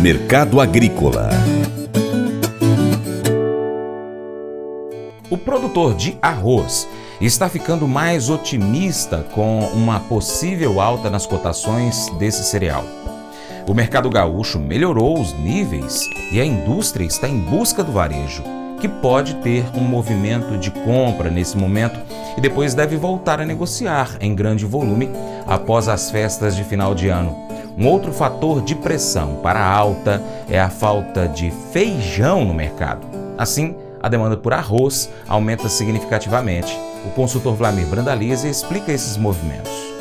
Mercado Agrícola O produtor de arroz está ficando mais otimista com uma possível alta nas cotações desse cereal. O mercado gaúcho melhorou os níveis e a indústria está em busca do varejo, que pode ter um movimento de compra nesse momento e depois deve voltar a negociar em grande volume após as festas de final de ano. Um outro fator de pressão para a alta é a falta de feijão no mercado. Assim, a demanda por arroz aumenta significativamente. O consultor Vlamir Brandalize explica esses movimentos.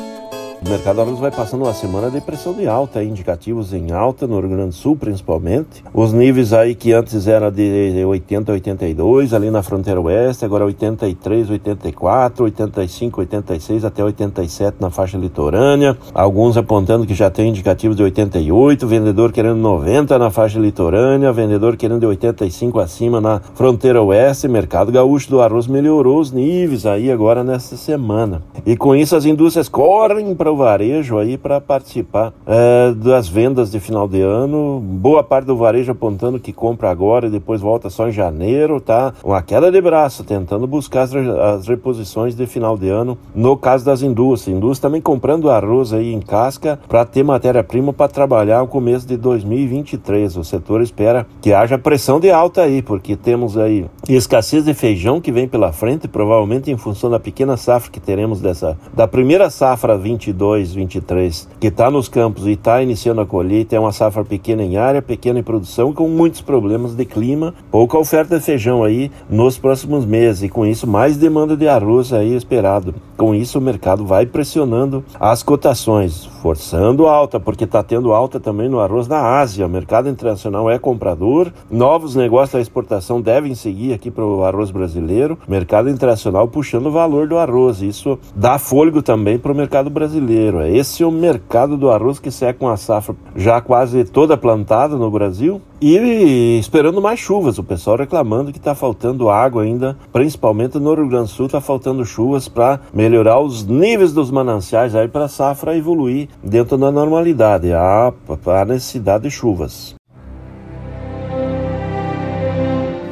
O mercado arroz vai passando uma semana de pressão de alta, indicativos em alta no Rio Grande do Sul principalmente. Os níveis aí que antes era de 80 a 82 ali na fronteira oeste, agora 83, 84, 85, 86 até 87 na faixa litorânea. Alguns apontando que já tem indicativos de 88, vendedor querendo 90 na faixa litorânea, vendedor querendo de 85 acima na fronteira oeste. Mercado gaúcho do arroz melhorou os níveis aí agora nessa semana. E com isso as indústrias correm para para o varejo aí para participar é, das vendas de final de ano. Boa parte do varejo apontando que compra agora e depois volta só em janeiro, tá? Uma queda de braço, tentando buscar as, as reposições de final de ano. No caso das indústrias, indústria também comprando arroz aí em casca para ter matéria-prima para trabalhar o começo de 2023. O setor espera que haja pressão de alta aí, porque temos aí escassez de feijão que vem pela frente, provavelmente em função da pequena safra que teremos dessa da primeira safra 22 22, 23, que está nos campos e está iniciando a colheita, é uma safra pequena em área, pequena em produção, com muitos problemas de clima, pouca oferta de feijão aí nos próximos meses e com isso mais demanda de arroz aí esperado. Com isso o mercado vai pressionando as cotações, forçando alta, porque está tendo alta também no arroz na Ásia. O mercado internacional é comprador, novos negócios da exportação devem seguir aqui para o arroz brasileiro, mercado internacional puxando o valor do arroz. Isso dá fôlego também para o mercado brasileiro brasileiro. Esse é o mercado do arroz que com a safra já quase toda plantada no Brasil e esperando mais chuvas. O pessoal reclamando que está faltando água ainda, principalmente no Rio Grande do Sul, está faltando chuvas para melhorar os níveis dos mananciais aí para a safra evoluir dentro da normalidade. Há, há necessidade de chuvas.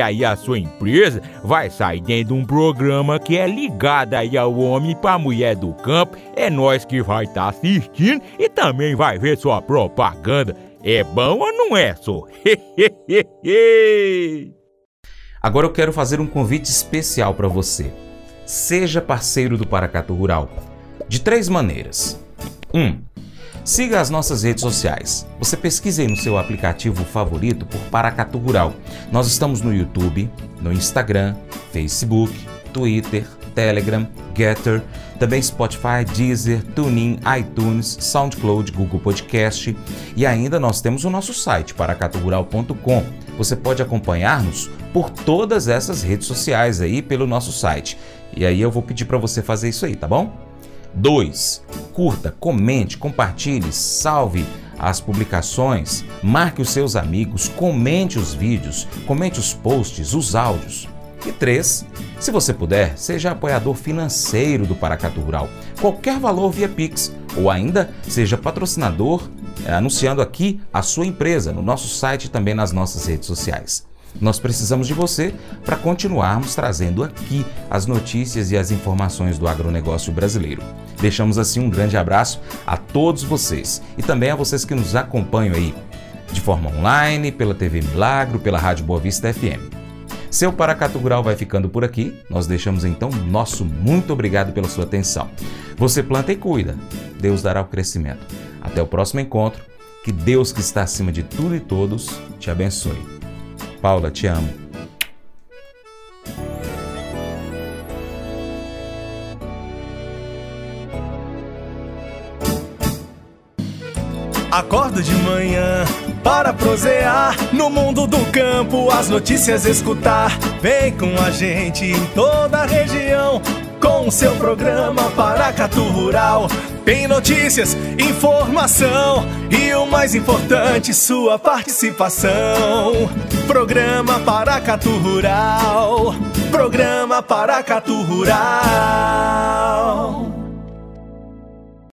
aí a sua empresa vai sair dentro de um programa que é ligado aí ao homem para mulher do campo. É nós que vai estar tá assistindo e também vai ver sua propaganda. É bom ou não é, só? Agora eu quero fazer um convite especial para você. Seja parceiro do Paracatu Rural. De três maneiras. 1. Um, siga as nossas redes sociais. Você pesquise no seu aplicativo favorito por Paracatu Rural. Nós estamos no YouTube, no Instagram, Facebook, Twitter, Telegram, Getter, também Spotify, Deezer, TuneIn, iTunes, SoundCloud, Google Podcast e ainda nós temos o nosso site paracaturural.com. Você pode acompanhar-nos por todas essas redes sociais aí pelo nosso site. E aí eu vou pedir para você fazer isso aí, tá bom? 2. Curta, comente, compartilhe, salve as publicações, marque os seus amigos, comente os vídeos, comente os posts, os áudios. E 3. Se você puder, seja apoiador financeiro do Paracatu Rural, qualquer valor via Pix, ou ainda seja patrocinador, é, anunciando aqui a sua empresa no nosso site e também nas nossas redes sociais. Nós precisamos de você para continuarmos trazendo aqui as notícias e as informações do agronegócio brasileiro. Deixamos assim um grande abraço a todos vocês e também a vocês que nos acompanham aí de forma online, pela TV Milagro, pela Rádio Boa Vista FM. Seu Paracatu Rural vai ficando por aqui. Nós deixamos então nosso muito obrigado pela sua atenção. Você planta e cuida. Deus dará o crescimento. Até o próximo encontro. Que Deus que está acima de tudo e todos te abençoe. Paula, te amo. Acordo de manhã para prosear no mundo do campo, as notícias escutar. Vem com a gente em toda a região com o seu programa Paracatu Rural. Tem notícias, informação e mais importante, sua participação. Programa Paracatu Rural. Programa Paracatu Rural.